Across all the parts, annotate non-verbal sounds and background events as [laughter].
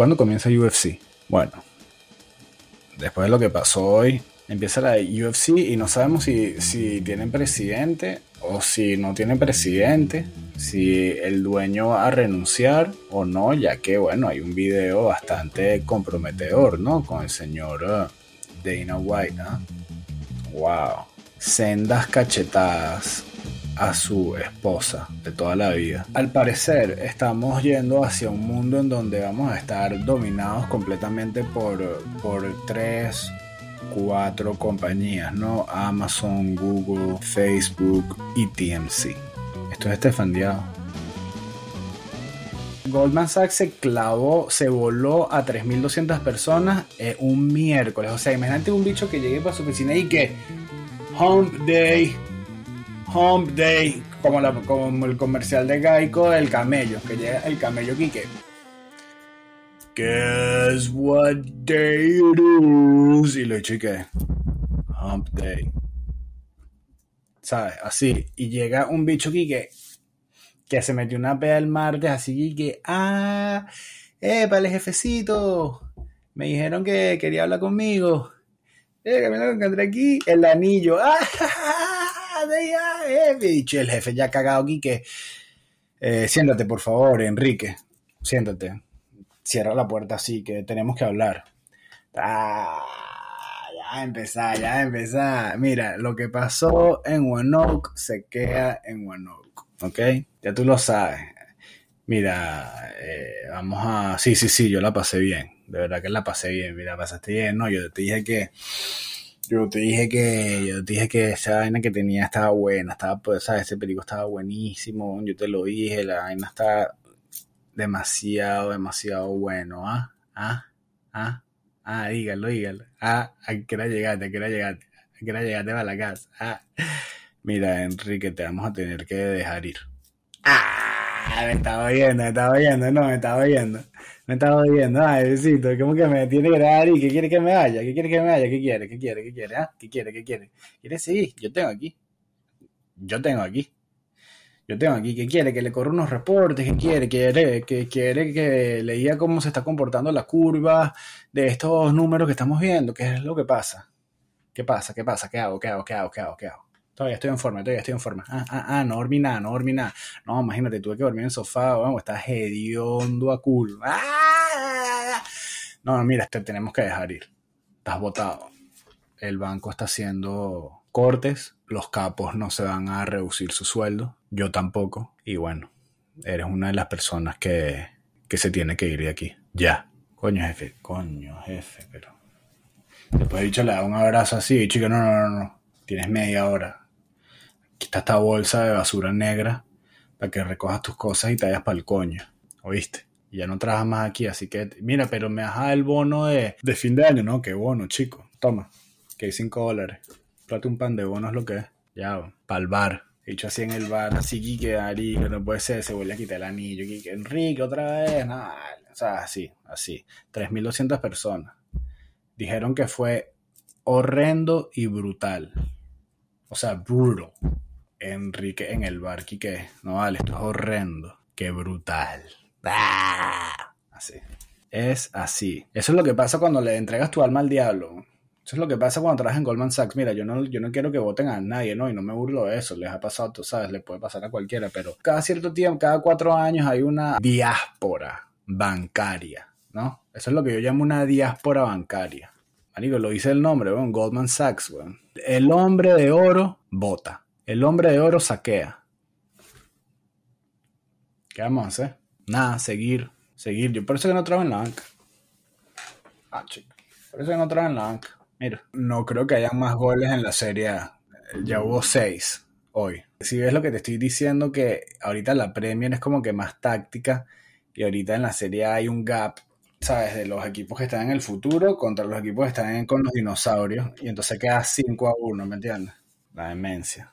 ¿Cuándo comienza UFC? Bueno, después de lo que pasó hoy, empieza la UFC y no sabemos si, si tienen presidente o si no tienen presidente, si el dueño va a renunciar o no, ya que bueno, hay un video bastante comprometedor, ¿no? Con el señor uh, Dana White. Wow. Sendas cachetadas a su esposa de toda la vida. Al parecer estamos yendo hacia un mundo en donde vamos a estar dominados completamente por, por tres, cuatro compañías, ¿no? Amazon, Google, Facebook y TMC. Esto es Estefan Goldman Sachs se clavó, se voló a 3.200 personas un miércoles. O sea, imagínate un bicho que llegue para su oficina y que Home Day, Home Day, como, el comercial de Geico del camello, que llega el camello Quique. Guess what day it is? Y lo chique. Hump Day. ¿Sabes? Así. Y llega un bicho Quique que se metió una pea el martes, así que, ah, eh, para el jefecito. Me dijeron que quería hablar conmigo. Eh, que me lo encontré aquí. El anillo. [laughs] Ah, eh, bicho, el jefe ya cagado aquí que. Eh, siéntate, por favor, Enrique. Siéntate. Cierra la puerta así, que tenemos que hablar. Ah, ya empezar, ya empezar. Mira, lo que pasó en Wanoke se queda en Wanoke, ¿ok? Ya tú lo sabes. Mira, eh, vamos a... Sí, sí, sí, yo la pasé bien. De verdad que la pasé bien. Mira, pasaste bien. No, yo te dije que... Yo te dije que... Yo te dije que esa vaina que tenía estaba buena. Estaba, pues, ¿sabes? Ese perico estaba buenísimo. Yo te lo dije. La vaina está demasiado, demasiado bueno. ¿Ah? ¿Ah? ¿Ah? Ah, dígalo, dígalo. Ah, ¿a qué hora llegaste? ¿A qué hora llegaste? ¿A qué hora llegaste a la casa? Ah. Mira, Enrique, te vamos a tener que dejar ir. Ah, me estaba oyendo, me estaba oyendo, no, me estaba oyendo. Me estaba oyendo, ay, besito, ¿cómo que me tiene que dejar ir? ¿Qué quiere que me vaya? ¿Qué quiere que me vaya? ¿Qué quiere? ¿Qué quiere? ¿Qué quiere? ¿Ah? ¿Qué quiere? ¿Qué quiere? ¿Quiere seguir? Yo tengo aquí. Yo tengo aquí. Yo tengo aquí, ¿qué quiere? Que le corra unos reportes, ¿qué quiere? Quiere que quiere que le diga cómo se está comportando la curva de estos números que estamos viendo, ¿qué es lo que pasa? ¿Qué pasa? ¿Qué pasa? ¿Qué hago? ¿Qué hago? ¿Qué hago? ¿Qué hago? ¿Qué hago? Todavía estoy en forma, todavía estoy en forma. Ah, ah, ah, no dormí nada, no dormí nada. No, imagínate, tuve que dormir en el sofá, vamos, estás hediondo a culo. ¡Ah! No, mira, te tenemos que dejar ir. Estás botado. El banco está haciendo cortes, los capos no se van a reducir su sueldo, yo tampoco, y bueno, eres una de las personas que, que se tiene que ir de aquí. Ya. Coño, jefe, coño, jefe, pero... Después he dicho, le da un abrazo así, chico, no, no, no, no, tienes media hora. Aquí está esta bolsa de basura negra para que recojas tus cosas y te vayas para el coño, ¿oíste? Y ya no trabajas más aquí, así que, mira, pero me das el bono de, fin de año, ¿no? Qué bono, chico. Toma, que hay 5 dólares. Plate un pan de bono es lo que es. Ya, para el bar. Hecho así en el bar, así Quique, Ari, que no puede ser, se vuelve a quitar el anillo. Quique, Enrique, otra vez. Nada, o sea, así, así. 3.200 personas. Dijeron que fue horrendo y brutal. O sea, brutal. Enrique en el bar, Quique. No vale, esto es horrendo. Qué brutal. ¡Ah! Así. Es así. Eso es lo que pasa cuando le entregas tu alma al diablo. Eso es lo que pasa cuando trabajas en Goldman Sachs. Mira, yo no, yo no quiero que voten a nadie, ¿no? Y no me burlo de eso. Les ha pasado, tú sabes, le puede pasar a cualquiera. Pero cada cierto tiempo, cada cuatro años hay una diáspora bancaria, ¿no? Eso es lo que yo llamo una diáspora bancaria. Marico, lo dice el nombre, weón. Goldman Sachs, weón. El hombre de oro vota. El hombre de oro saquea. ¿Qué vamos a hacer? Nada, seguir, seguir. Yo por eso que no trabajo en la banca. Ah, chico. Por eso que no trabajo en la banca. Mira, no creo que haya más goles en la serie A. Ya hubo seis hoy. Si ves lo que te estoy diciendo, que ahorita la Premier es como que más táctica y ahorita en la serie hay un gap, ¿sabes? De los equipos que están en el futuro contra los equipos que están con los dinosaurios y entonces queda 5 a 1, ¿me entiendes? La demencia.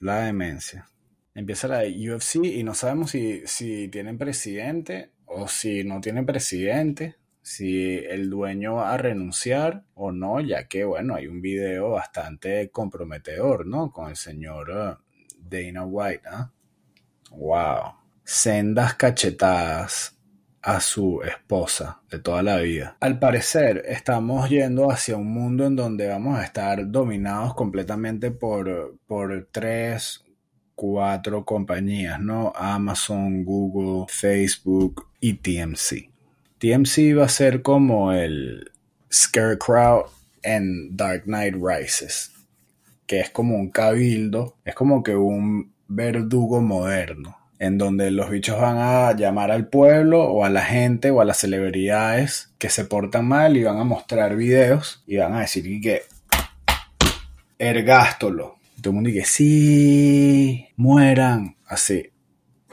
La demencia. Empieza la UFC y no sabemos si, si tienen presidente o si no tienen presidente si el dueño va a renunciar o no, ya que, bueno, hay un video bastante comprometedor, ¿no? Con el señor uh, Dana White, ¿ah? Wow. Sendas cachetadas a su esposa de toda la vida. Al parecer, estamos yendo hacia un mundo en donde vamos a estar dominados completamente por, por tres, cuatro compañías, ¿no? Amazon, Google, Facebook y TMC. TMC va a ser como el Scarecrow en Dark Knight Rises, que es como un cabildo, es como que un verdugo moderno en donde los bichos van a llamar al pueblo o a la gente o a las celebridades que se portan mal y van a mostrar videos y van a decir que ergástolo. todo el mundo dice, sí, mueran, así.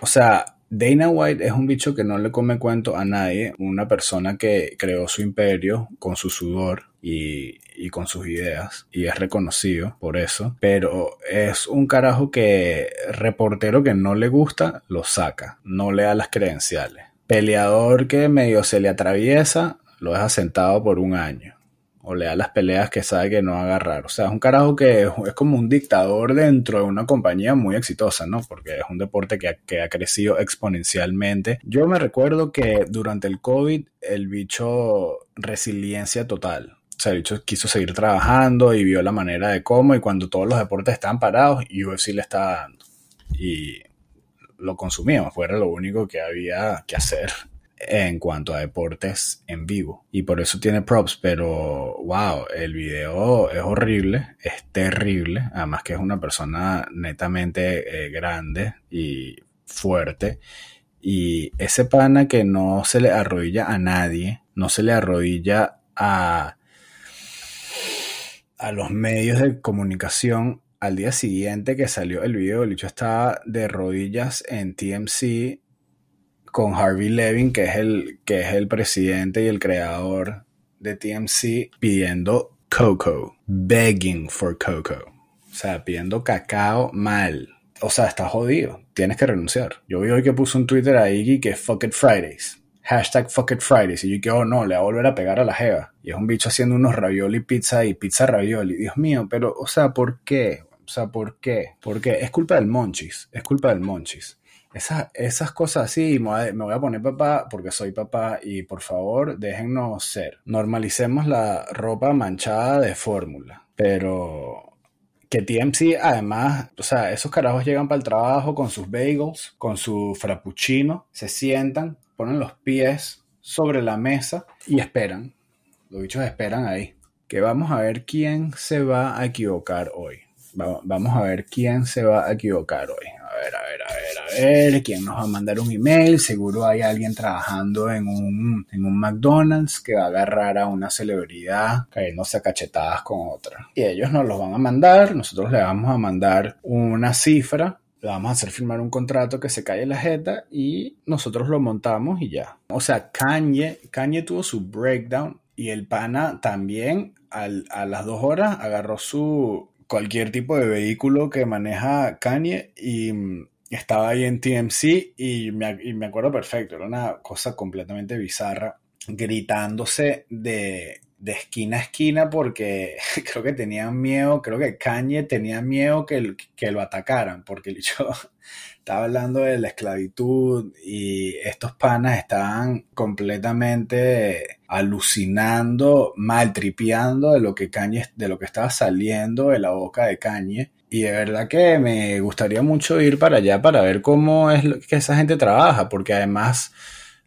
O sea, Dana White es un bicho que no le come cuento a nadie, una persona que creó su imperio con su sudor y, con sus ideas y es reconocido por eso, pero es un carajo que reportero que no le gusta lo saca, no le da las credenciales. Peleador que medio se le atraviesa, lo deja sentado por un año o le da las peleas que sabe que no va agarrar. O sea, es un carajo que es, como un dictador dentro de una compañía muy exitosa, ¿no? Porque es un deporte que ha crecido exponencialmente. Yo me recuerdo que durante el COVID el bicho resiliencia total. O sea, el bicho quiso seguir trabajando y vio la manera de cómo y cuando todos los deportes estaban parados, UFC le estaba dando. Y lo consumíamos, fue lo único que había que hacer en cuanto a deportes en vivo. Y por eso tiene props, pero wow, el video es horrible, es terrible, además que es una persona netamente eh, grande y fuerte. Y ese pana que no se le arrodilla a nadie, no se le arrodilla a, a los medios de comunicación. Al día siguiente que salió el video, el hecho estaba de rodillas en TMC con Harvey Levin, que es el, que es el presidente y el creador de TMC, pidiendo cocoa, begging for cocoa. O sea, pidiendo cacao mal. O sea, está jodido. Tienes que renunciar. Yo vi hoy que puso un Twitter ahí que fuck it Fridays. Hashtag fuck it Fridays. Y yo que, oh no, le va a volver a pegar a la jeva. Y es un bicho haciendo unos ravioli pizza y pizza ravioli. Dios mío, pero, o sea, ¿por qué? O sea, ¿por qué? Porque es culpa del Monchis. Es culpa del Monchis. Esas, esas cosas así, me voy a poner papá porque soy papá y por favor déjennos ser. Normalicemos la ropa manchada de fórmula, pero que TMC además, o sea, esos carajos llegan para el trabajo con sus bagels, con su frappuccino, se sientan, ponen los pies sobre la mesa y esperan. Los bichos esperan ahí. Que vamos a ver quién se va a equivocar hoy. Vamos a ver quién se va a equivocar hoy ver, a ver, a ver, a ver, quién nos va a mandar un email. Seguro hay alguien trabajando en un, en un McDonald's que va a agarrar a una celebridad cayéndose a cachetadas con otra. Y ellos nos los van a mandar, nosotros le vamos a mandar una cifra le vamos a hacer firmar un contrato que se cae la jeta y nosotros lo montamos y ya. O sea, Kanye, Kanye tuvo su breakdown y el pana también a las dos horas agarró su, cualquier tipo de vehículo que maneja Kanye y mm, estaba ahí en TMC y me, acuerdo perfecto, era una cosa completamente bizarra, gritándose de, esquina a esquina porque [laughs] creo que tenían miedo, creo que Kanye tenía miedo que, que lo atacaran, porque yo [laughs] estaba hablando de la esclavitud y estos panas estaban completamente alucinando, maltripeando de lo que de lo que estaba saliendo de la boca de Kanye. Y de verdad que me gustaría mucho ir para allá para ver cómo es que esa gente trabaja, porque además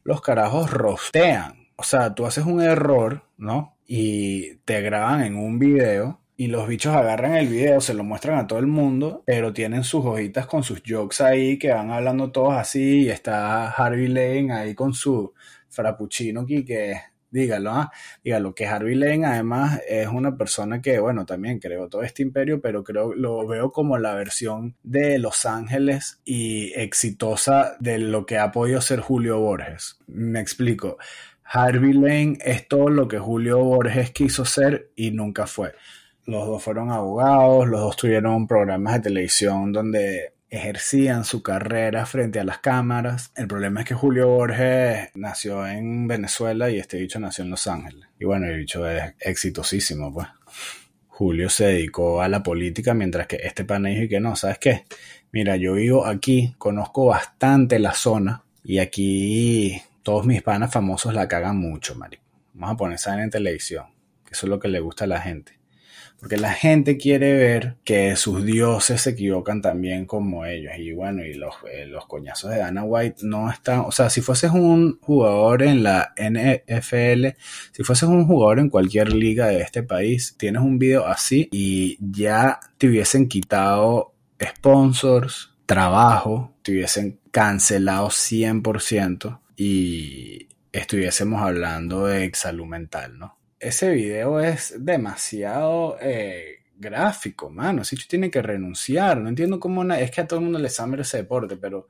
los carajos rostean. O sea, tú haces un error, ¿no? Y te graban en un video y los bichos agarran el video, se lo muestran a todo el mundo, pero tienen sus hojitas con sus jokes ahí que van hablando todos así y está Harvey Lane ahí con su frappuccino aquí que dígalo, ¿ah? dígalo que Harvey Lane además es una persona que, bueno, también creó todo este imperio, pero creo lo veo como la versión de Los Ángeles y exitosa de lo que ha podido ser Julio Borges. Me explico. Harvey Lane es todo lo que Julio Borges quiso ser y nunca fue los dos fueron abogados, los dos tuvieron programas de televisión donde ejercían su carrera frente a las cámaras. El problema es que Julio Borges nació en Venezuela y este bicho nació en Los Ángeles. Y bueno, el bicho es exitosísimo, pues. Julio se dedicó a la política mientras que este pana dijo que no, ¿sabes qué? Mira, yo vivo aquí, conozco bastante la zona y aquí todos mis panas famosos la cagan mucho, marico. Vamos a poner esa en televisión, que eso es lo que le gusta a la gente. Porque la gente quiere ver que sus dioses se equivocan también como ellos. Y bueno, y los, eh, los coñazos de Dana White no están. O sea, si fueses un jugador en la NFL, si fueses un jugador en cualquier liga de este país, tienes un video así y ya te hubiesen quitado sponsors, trabajo, te hubiesen cancelado 100% y estuviésemos hablando de salud mental, ¿no? ese video es demasiado eh, gráfico, mano. Sicho tiene que renunciar. No entiendo cómo. Es que a todo el mundo les da ese deporte, pero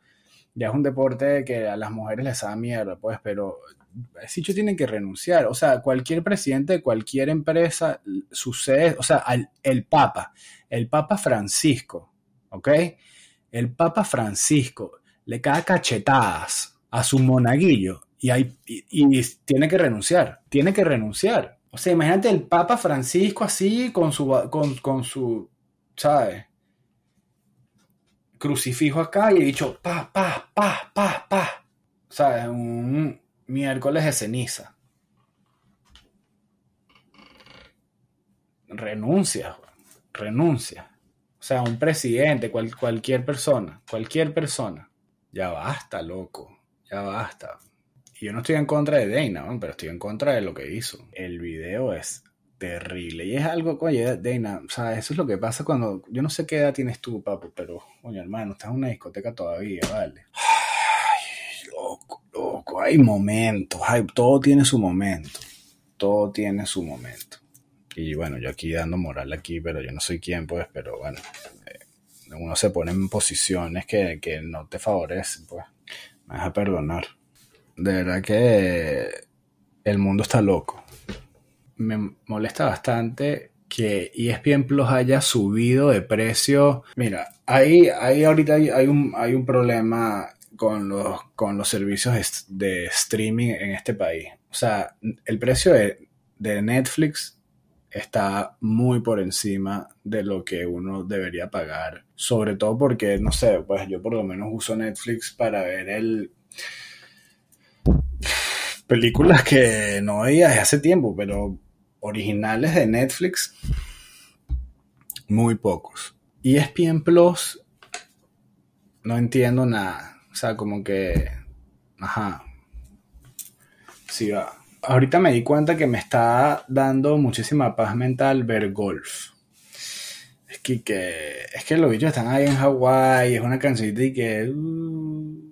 ya es un deporte que a las mujeres les da mierda, pues. Pero Sicho tiene que renunciar. O sea, cualquier presidente de cualquier empresa sucede. O sea, el Papa, el Papa Francisco, ¿ok? El Papa Francisco le cae cachetadas a su monaguillo y, y tiene que renunciar. Tiene que renunciar o sea, imagínate el Papa Francisco así con su, con, su, ¿sabes? Crucifijo acá y he dicho, pa, pa, pa, pa, pa. ¿Sabes? Un miércoles de ceniza. Renuncia, renuncia. O sea, un presidente, cualquier persona, cualquier persona. Ya basta, loco. Ya basta. Y yo no estoy en contra de Dana, pero estoy en contra de lo que hizo. El video es terrible. Y es algo, oye, Dana, o sea, eso es lo que pasa cuando. Yo no sé qué edad tienes tú, papu, pero, oye, hermano, estás en una discoteca todavía, vale. Ay, loco, loco. Hay momentos, hay, todo tiene su momento. Todo tiene su momento. Y bueno, yo aquí dando moral aquí, pero yo no soy quien, pues, pero bueno, eh, uno se pone en posiciones que, que no te favorecen, pues. Me vas a perdonar de verdad que el mundo está loco. Me molesta bastante que ESPN Plus haya subido de precio. Mira, ahí, ahí ahorita hay, un, hay un problema con los, con los servicios de streaming en este país. O sea, el precio de, de Netflix está muy por encima de lo que uno debería pagar. Sobre todo porque, no sé, pues yo por lo menos uso Netflix para ver el [sighs] películas que no veía desde hace tiempo, pero originales de Netflix, muy pocos. Y ESPN Plus, no entiendo nada. O sea, como que, ajá, sí va. Ahorita me di cuenta que me está dando muchísima paz mental ver golf. Es que, es que los bichos están ahí en Hawái, es una canción y que... Uh,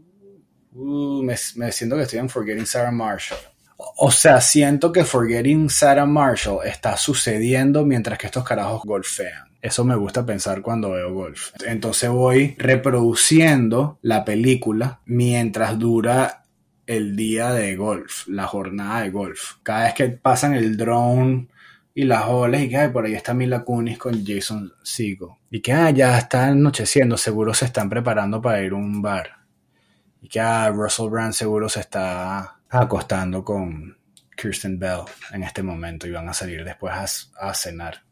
Uh, me, siento que estoy en Forgetting Sarah Marshall. O sea, siento que Forgetting Sarah Marshall está sucediendo mientras que estos carajos golfean. Eso me gusta pensar cuando veo golf. Entonces voy reproduciendo la película mientras dura el día de golf, la jornada de golf. Cada vez que pasan el drone y las olas y que por ahí está Mila Kunis con Jason Segel. Y que ah, ya está anocheciendo, seguro se están preparando para ir a un bar y que ah, Russell Brand seguro se está acostando con Kirsten Bell en este momento y van a salir después a, cenar.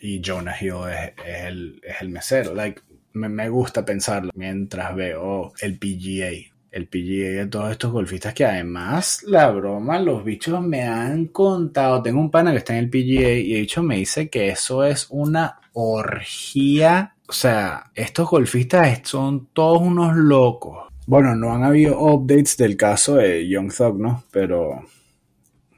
Y Jonah Hill es, el, mesero. Like, me, gusta pensarlo mientras veo el PGA. El PGA de todos estos golfistas que además, la broma, los bichos me han contado. Tengo un pana que está en el PGA y el bicho me dice que eso es una orgía o sea, estos golfistas son todos unos locos. Bueno, no han habido updates del caso de Young Thug, ¿no? Pero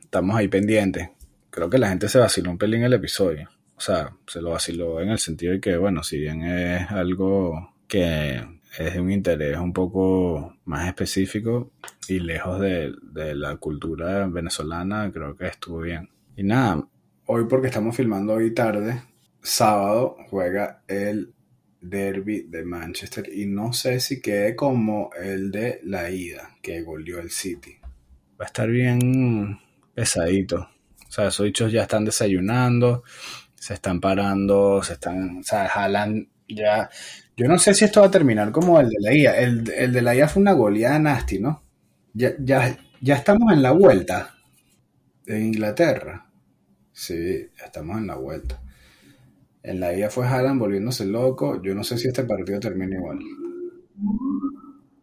estamos ahí pendientes. Creo que la gente se vaciló un pelín el episodio. O sea, se lo vaciló en el sentido de que, bueno, si bien es algo que es de un interés un poco más específico y lejos de, de la cultura venezolana, creo que estuvo bien. Y nada, hoy porque estamos filmando hoy tarde, sábado juega el derby de Manchester y no sé si quede como el de la ida que goleó el City. Va a estar bien pesadito. O sea, esos dichos ya están desayunando, se están parando, se están, o sea, jalan ya. Yo no sé si esto va a terminar como el de la ida. El, de la ida fue una goleada nasty, ¿no? Ya, ya, ya estamos en la vuelta de Inglaterra. Sí, estamos en la vuelta. En la IA fue Haaland volviéndose loco. Yo no sé si este partido termina igual.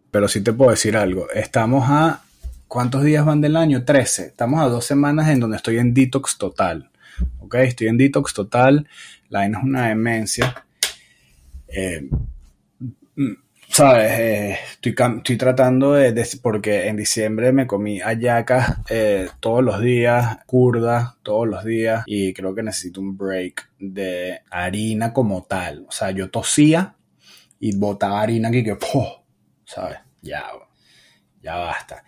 pero sí te puedo decir algo. Estamos a... ¿Cuántos días van del año? 13. Estamos a dos semanas en donde estoy en detox total. ¿Ok? Estoy en detox total. La vaina es una demencia. Eh, sabes, eh, estoy, estoy, tratando de, porque en diciembre me comí ayacas eh, todos los días, curda todos los días y creo que necesito un break de harina como tal. O sea, yo tosía y botaba harina aquí que, ¿sabes? Ya, ya basta.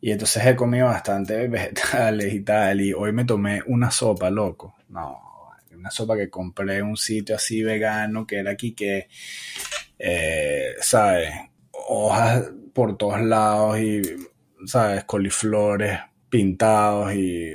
Y entonces he comido bastante vegetales y tal y hoy me tomé una sopa, loco. No, una sopa que compré en un sitio así vegano que era aquí que eh, ¿sabes? Hojas por todos lados y, ¿sabes? Coliflores pintados y,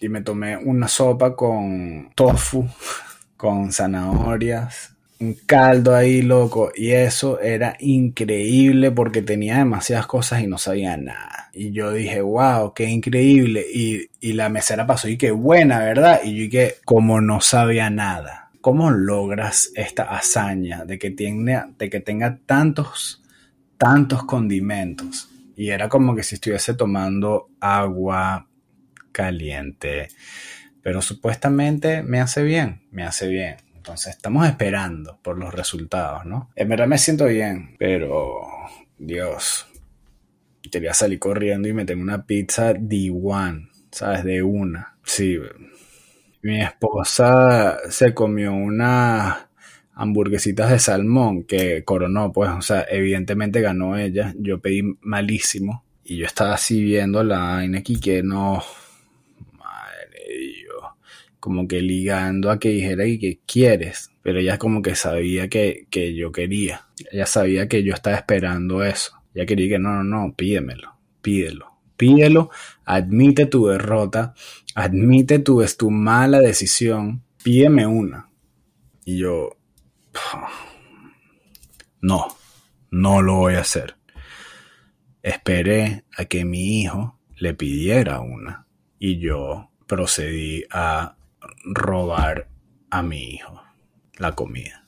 y me tomé una sopa con tofu, [laughs] con zanahorias, un caldo ahí loco y eso era increíble porque tenía demasiadas cosas y no sabía nada. Y yo dije, wow, qué increíble. Y, y la mesera pasó y qué buena, ¿verdad? Y yo dije, como no sabía nada. ¿Cómo logras esta hazaña de que, tiene, de que tenga tantos, tantos condimentos? Y era como que si estuviese tomando agua caliente. Pero supuestamente me hace bien, me hace bien. Entonces estamos esperando por los resultados, ¿no? En verdad me siento bien, pero Dios, quería salir corriendo y meterme una pizza D1, ¿sabes? De una. Sí, mi esposa se comió unas hamburguesitas de salmón que coronó, pues, o sea, evidentemente ganó ella. Yo pedí malísimo y yo estaba así viendo la vaina que no, como que ligando a que dijera y que quieres, pero ella como que sabía que, que yo quería, ella sabía que yo estaba esperando eso, ella quería que no, no, no, pídemelo, pídelo pídelo, admite tu derrota, admite tu, es tu mala decisión, pídeme una. Y yo, no, no lo voy a hacer. Esperé a que mi hijo le pidiera una y yo procedí a robar a mi hijo la comida.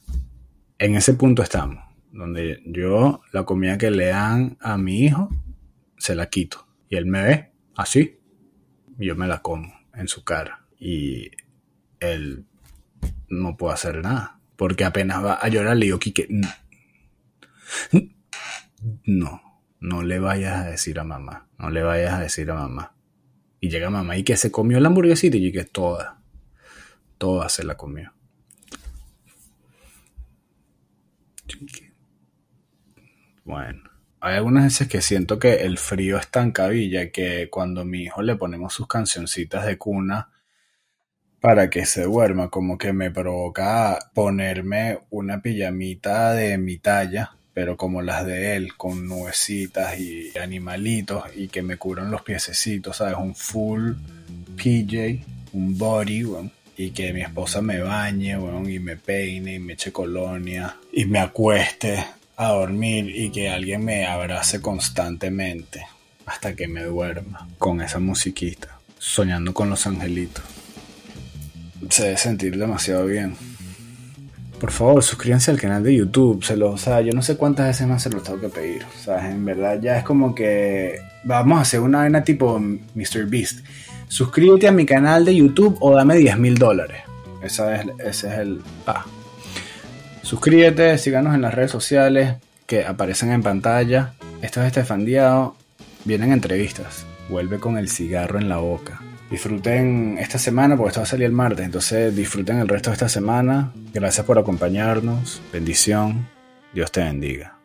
En ese punto estamos, donde yo la comida que le dan a mi hijo se la quito y él me ve así. Y yo me la como en su cara. Y él no puede hacer nada. Porque apenas va a llorar, le digo, Kike, no, no le vayas a decir a mamá. No le vayas a decir a mamá. Y llega mamá y que se comió la hamburguesita y que toda, toda se la comió. Bueno hay algunas veces que siento que el frío es tan cabilla que cuando a mi hijo le ponemos sus cancioncitas de cuna para que se duerma, como que me provoca ponerme una pijamita de mi talla, pero como las de él, con nubecitas y animalitos y que me cubran los piececitos, ¿sabes? Un full PJ, un body, y que mi esposa me bañe, y me peine, y me eche colonia, y me acueste a dormir y que alguien me abrace constantemente hasta que me duerma con esa musiquita, soñando con los angelitos. Se debe sentir demasiado bien. Por favor, suscríbanse al canal de YouTube. Se lo, o sea, yo no sé cuántas veces más se lo tengo que pedir. O sea, en verdad ya es como que vamos a hacer una vaina tipo Mr. Beast. Suscríbete a mi canal de YouTube o dame 10 mil dólares. Ese es el... Suscríbete, síganos en las redes sociales que aparecen en pantalla. Esto es Estefan Diao. Vienen entrevistas. Vuelve con el cigarro en la boca. Disfruten esta semana, porque esto va a salir el martes. Entonces disfruten el resto de esta semana. Gracias por acompañarnos. Bendición. Dios te bendiga.